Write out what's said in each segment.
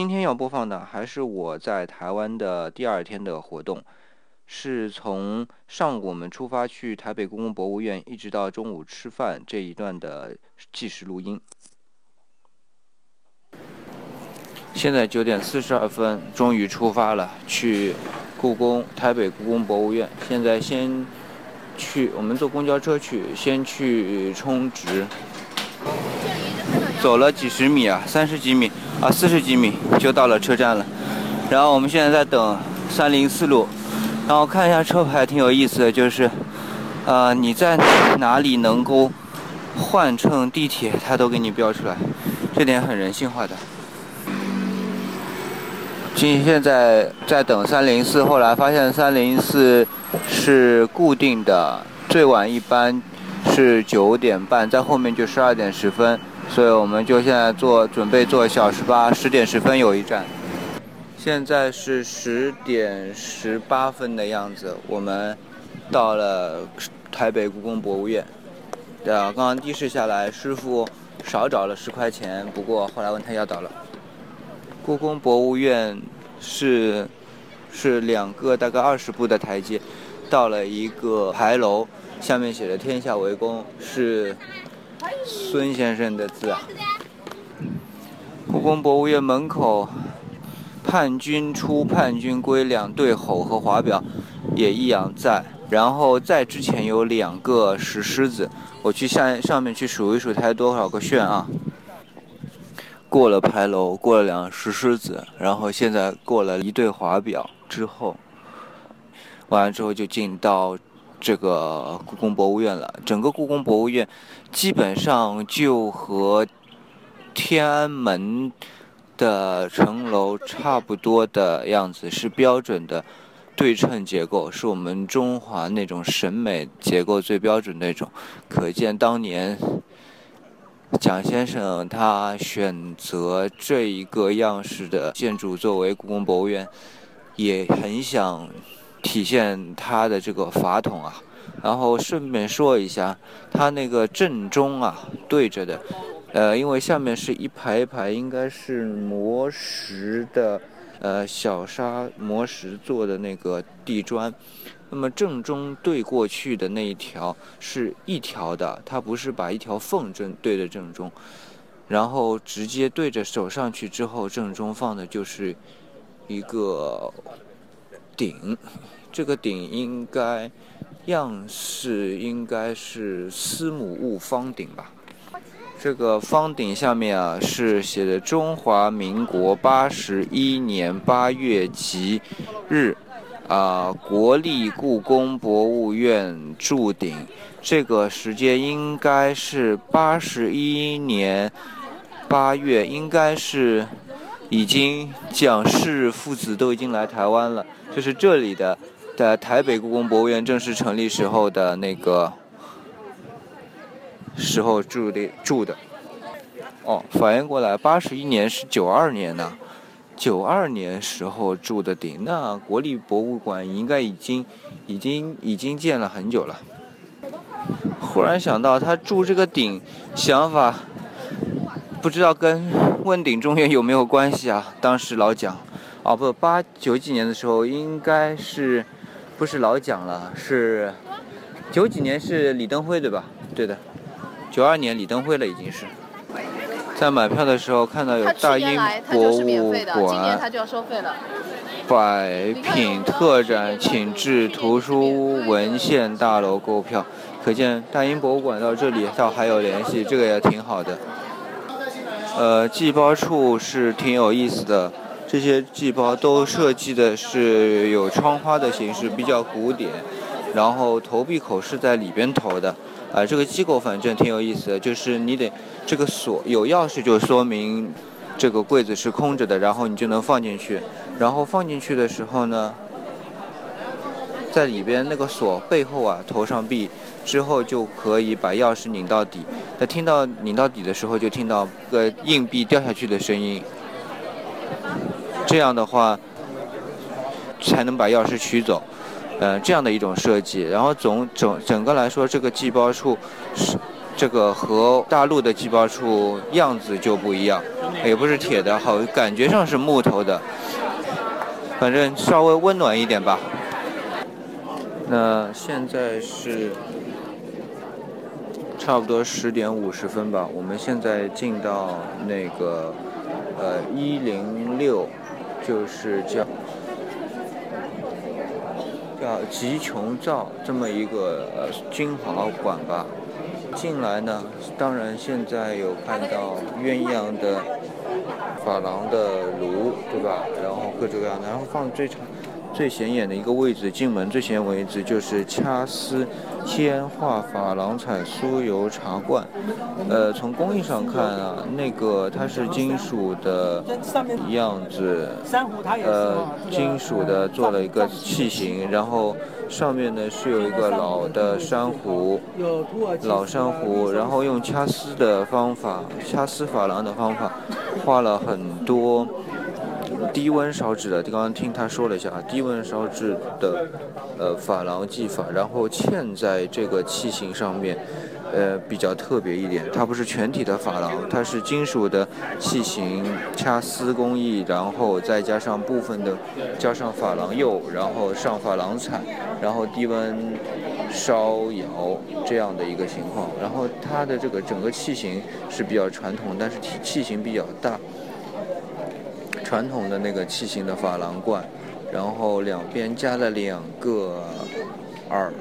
今天要播放的还是我在台湾的第二天的活动，是从上午我们出发去台北故宫博物院，一直到中午吃饭这一段的计时录音。现在九点四十二分，终于出发了，去故宫台北故宫博物院。现在先去，我们坐公交车去，先去充值。走了几十米啊，三十几米啊，四十几米就到了车站了。然后我们现在在等三零四路，然后看一下车牌，挺有意思的，就是，呃，你在哪里能够换乘地铁，它都给你标出来，这点很人性化的。今现在在等三零四，后来发现三零四是固定的，最晚一班是九点半，在后面就十二点十分。所以我们就现在做，准备坐小时八，十点十分有一站。现在是十点十八分的样子，我们到了台北故宫博物院。对啊，刚刚的士下来，师傅少找了十块钱，不过后来问他要到了。故宫博物院是是两个大概二十步的台阶，到了一个牌楼，下面写着“天下为公”，是。孙先生的字啊！故宫博物院门口，叛军出、叛军归两对吼和华表也一样在。然后在之前有两个石狮子，我去下上面去数一数，它有多少个旋啊？过了牌楼，过了两石狮子，然后现在过了一对华表之后，完了之后就进到。这个故宫博物院了，整个故宫博物院基本上就和天安门的城楼差不多的样子，是标准的对称结构，是我们中华那种审美结构最标准那种。可见当年蒋先生他选择这一个样式的建筑作为故宫博物院，也很想。体现它的这个法统啊，然后顺便说一下，它那个正中啊对着的，呃，因为下面是一排一排，应该是磨石的，呃，小沙磨石做的那个地砖，那么正中对过去的那一条是一条的，它不是把一条缝正对着正中，然后直接对着手上去之后，正中放的就是一个。顶，这个顶应该样式应该是司母戊方鼎吧？这个方鼎下面啊是写的中华民国八十一年八月吉日啊国立故宫博物院铸鼎，这个时间应该是八十一年八月，应该是已经蒋氏父子都已经来台湾了。就是这里的，在台北故宫博物院正式成立时候的那个时候住的住的。哦，反应过来，八十一年是九二年呢，九二年时候住的顶，那国立博物馆应该已经已经已经建了很久了。忽然想到他住这个顶想法，不知道跟问鼎中原有没有关系啊？当时老蒋。哦不，八九几年的时候应该是，不是老蒋了，是九几年是李登辉对吧？对的，九二年李登辉了已经是。在买票的时候看到有大英博物馆，百品特展，请至图书文献大楼购票。可见大英博物馆到这里倒还有联系，这个也挺好的。呃，寄包处是挺有意思的。这些寄包都设计的是有窗花的形式，比较古典。然后投币口是在里边投的，啊，这个机构反正挺有意思的，就是你得这个锁有钥匙，就说明这个柜子是空着的，然后你就能放进去。然后放进去的时候呢，在里边那个锁背后啊投上币之后，就可以把钥匙拧到底。在听到拧到底的时候，就听到个硬币掉下去的声音。这样的话，才能把钥匙取走，嗯，这样的一种设计。然后总整整个来说，这个寄包处是这个和大陆的寄包处样子就不一样，也不是铁的，好感觉上是木头的，反正稍微温暖一点吧。那现在是差不多十点五十分吧，我们现在进到那个呃一零六，就是叫。叫吉琼造这么一个呃君豪馆吧，进来呢，当然现在有看到鸳鸯的珐琅的炉，对吧？然后各种各样的，然后放最长。最显眼的一个位置，进门最显眼位置就是掐丝铅画珐琅彩酥油茶罐。呃，从工艺上看啊，那个它是金属的样子，呃，金属的做了一个器型，然后上面呢是有一个老的珊瑚，老珊瑚，然后用掐丝的方法，掐丝珐琅的方法，画了很多。低温烧制的，刚刚听他说了一下啊，低温烧制的，呃，珐琅技法，然后嵌在这个器型上面，呃，比较特别一点。它不是全体的珐琅，它是金属的器型掐丝工艺，然后再加上部分的加上珐琅釉，然后上珐琅彩，然后低温烧窑这样的一个情况。然后它的这个整个器型是比较传统，但是器器型比较大。传统的那个器型的珐琅罐，然后两边加了两个耳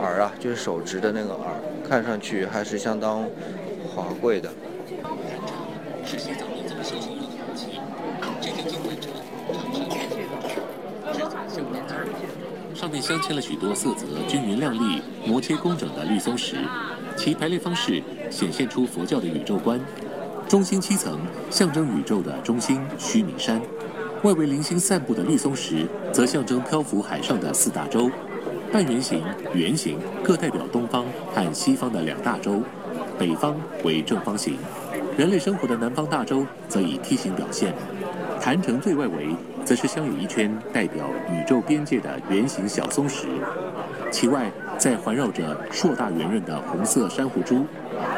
耳啊，就是手执的那个耳，看上去还是相当华贵的。上面镶嵌了许多色泽均匀亮丽、磨切工整的绿松石，其排列方式显现出佛教的宇宙观。中心七层象征宇宙的中心须弥山，外围零星散布的绿松石则象征漂浮海上的四大洲，半圆形、圆形各代表东方和西方的两大洲，北方为正方形，人类生活的南方大洲则以梯形表现。坛城最外围则是镶有一圈代表宇宙边界的圆形小松石，其外再环绕着硕大圆润的红色珊瑚珠。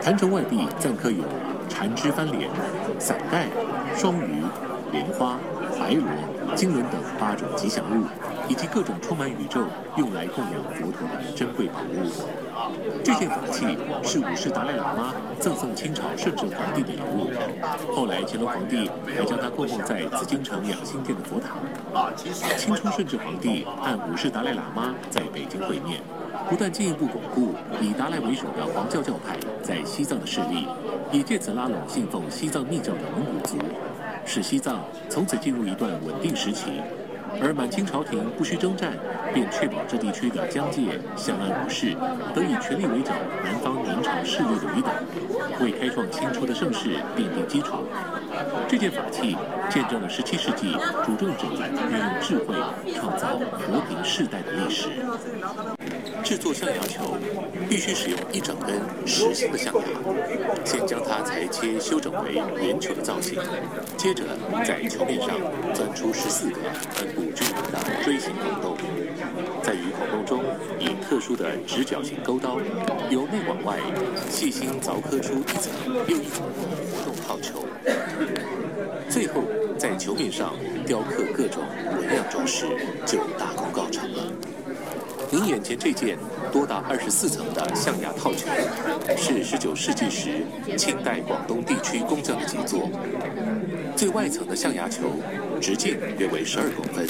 坛城外壁暂刻有。缠枝翻莲、伞盖、双鱼、莲花、白螺、金轮等八种吉祥物，以及各种充满宇宙、用来供养佛陀的珍贵宝物。这件。法器是五世达赖喇嘛赠送清朝顺治皇帝的礼物，后来乾隆皇帝还将它供奉在紫禁城养心殿的佛堂。清初顺治皇帝和五世达赖喇嘛在北京会面，不断进一步巩固以达赖为首的黄教教派在西藏的势力。以借此拉拢信奉西藏密教的蒙古族，使西藏从此进入一段稳定时期。而满清朝廷不需征战，便确保这地区的疆界相安无事，得以全力围剿南方明朝势力的余党，为开创清初的盛世奠定基础。这件法器见证了17世纪主政者运用智慧创造和平世代的历史。制作象牙球必须使用一整根实心的象牙，先将它裁切修整为圆球的造型，接着在球面上钻出十四个均匀的锥形孔洞，在于孔洞中以特殊的直角形钩刀由内往外细心凿刻出一层又一层的活动套球，最后在球面上雕刻各种纹样装饰，就大功告成了。您眼前这件多达二十四层的象牙套球，是十九世纪时清代广东地区工匠的杰作。最外层的象牙球直径约为十二公分，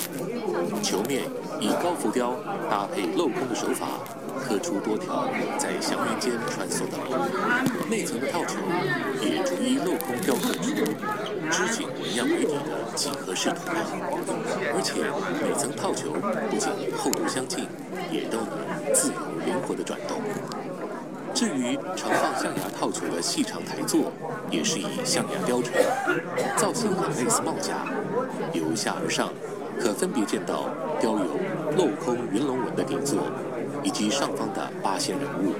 球面以高浮雕搭配镂空的手法，刻出多条在祥云间穿梭的龙。内层的套球也逐一镂空雕刻出织锦纹样为底的几何式图案，而且每层套球不仅厚度相近。也都能自由灵活地转动。至于盛放象牙套球的细长台座，也是以象牙雕成，造型很类似帽架。由下而上，可分别见到雕有镂空云龙纹的顶座，以及上方的八仙人物。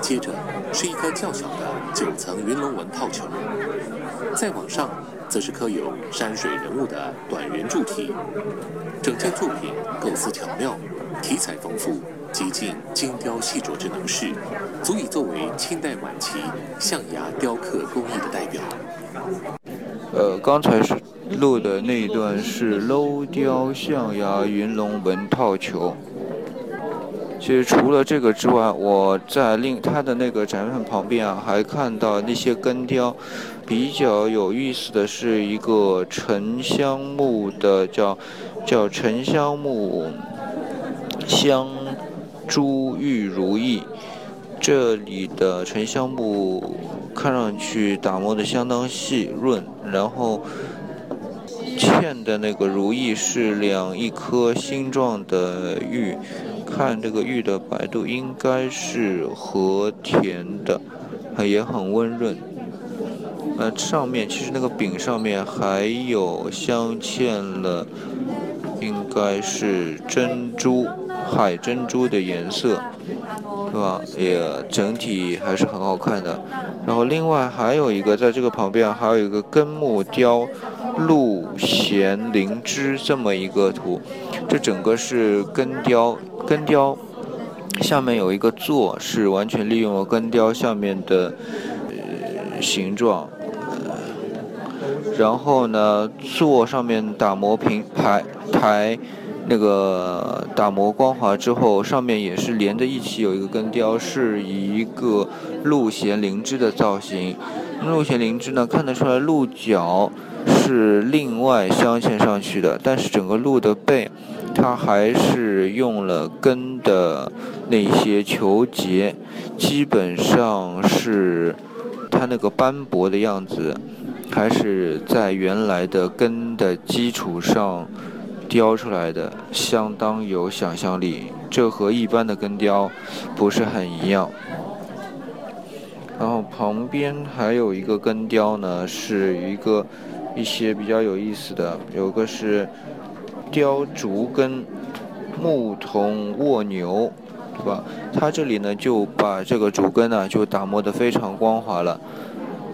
接着是一颗较小的九层云龙纹套球，再往上则是刻有山水人物的短圆柱体。整件作品构思巧妙。题材丰富，极尽精雕细琢之能事，足以作为清代晚期象牙雕刻工艺的代表。呃，刚才是录的那一段是镂雕象牙云龙纹套球。其实除了这个之外，我在另它的那个展览旁边啊，还看到那些根雕。比较有意思的是一个沉香木的，叫叫沉香木香珠玉如意。这里的沉香木看上去打磨的相当细润，然后嵌的那个如意是两一颗星状的玉，看这个玉的白度应该是和田的，也很温润。呃，上面其实那个柄上面还有镶嵌了，应该是珍珠，海珍珠的颜色，是吧？也整体还是很好看的。然后另外还有一个，在这个旁边还有一个根木雕鹿衔灵芝这么一个图，这整个是根雕，根雕下面有一个座，是完全利用了根雕下面的呃形状。然后呢，座上面打磨平排台，那个打磨光滑之后，上面也是连着一起，有一个根雕，是一个鹿衔灵芝的造型。鹿衔灵芝呢，看得出来鹿角是另外镶嵌上去的，但是整个鹿的背，它还是用了根的那些球节，基本上是它那个斑驳的样子。还是在原来的根的基础上雕出来的，相当有想象力。这和一般的根雕不是很一样。然后旁边还有一个根雕呢，是一个一些比较有意思的，有个是雕竹根牧童卧牛，对吧？它这里呢就把这个竹根呢就打磨得非常光滑了。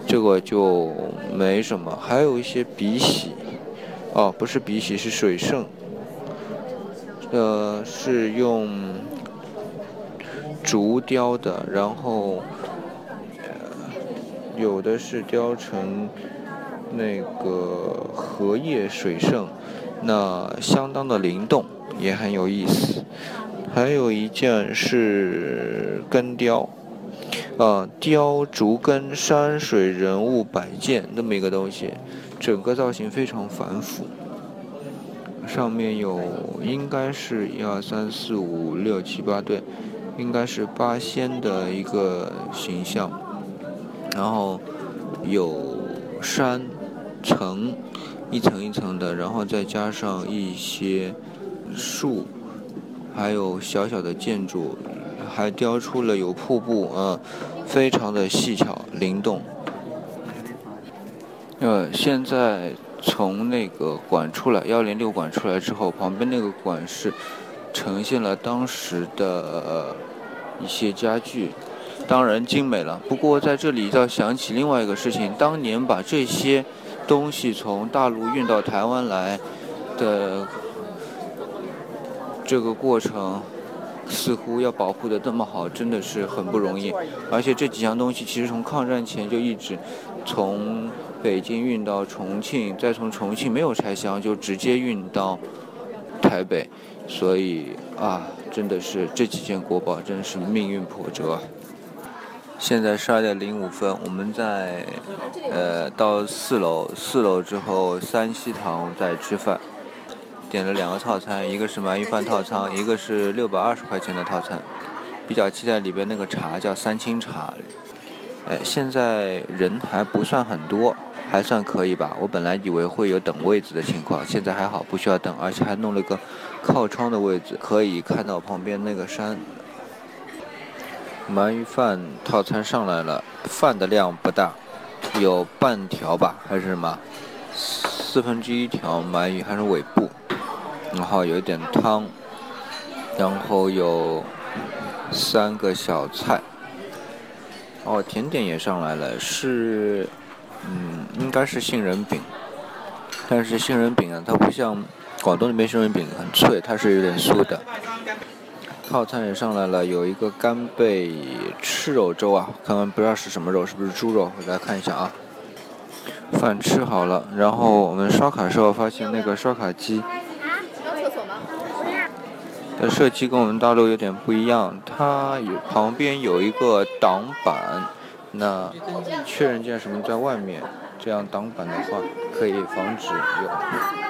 这个就没什么，还有一些笔洗，哦，不是笔洗，是水圣，呃，是用竹雕的，然后有的是雕成那个荷叶水圣，那相当的灵动，也很有意思。还有一件是根雕。呃，雕竹根山水人物摆件那么一个东西，整个造型非常繁复。上面有应该是一二三四五六七八对，应该是八仙的一个形象。然后有山层，一层一层的，然后再加上一些树，还有小小的建筑。还雕出了有瀑布，嗯，非常的细巧灵动。呃，现在从那个馆出来，幺零六馆出来之后，旁边那个馆是呈现了当时的一些家具，当然精美了。不过在这里要想起另外一个事情，当年把这些东西从大陆运到台湾来的这个过程。似乎要保护的这么好，真的是很不容易。而且这几样东西其实从抗战前就一直从北京运到重庆，再从重庆没有拆箱就直接运到台北，所以啊，真的是这几件国宝真是命运波折。现在十二点零五分，我们在呃到四楼，四楼之后三希堂在吃饭。点了两个套餐，一个是鳗鱼饭套餐，一个是六百二十块钱的套餐。比较期待里边那个茶叫三清茶。哎，现在人还不算很多，还算可以吧。我本来以为会有等位子的情况，现在还好，不需要等，而且还弄了个靠窗的位置，可以看到旁边那个山。鳗鱼饭套餐上来了，饭的量不大，有半条吧，还是什么？四分之一条鳗鱼，还是尾部。然后有点汤，然后有三个小菜，哦，甜点也上来了，是，嗯，应该是杏仁饼，但是杏仁饼啊，它不像广东那边杏仁饼很脆，它是有点酥的。套餐也上来了，有一个干贝赤肉粥啊，看看不知道是什么肉，是不是猪肉？我来看一下啊。饭吃好了，然后我们刷卡时候发现那个刷卡机，的设计跟我们大陆有点不一样，它有旁边有一个挡板，那确认键什么在外面，这样挡板的话可以防止有。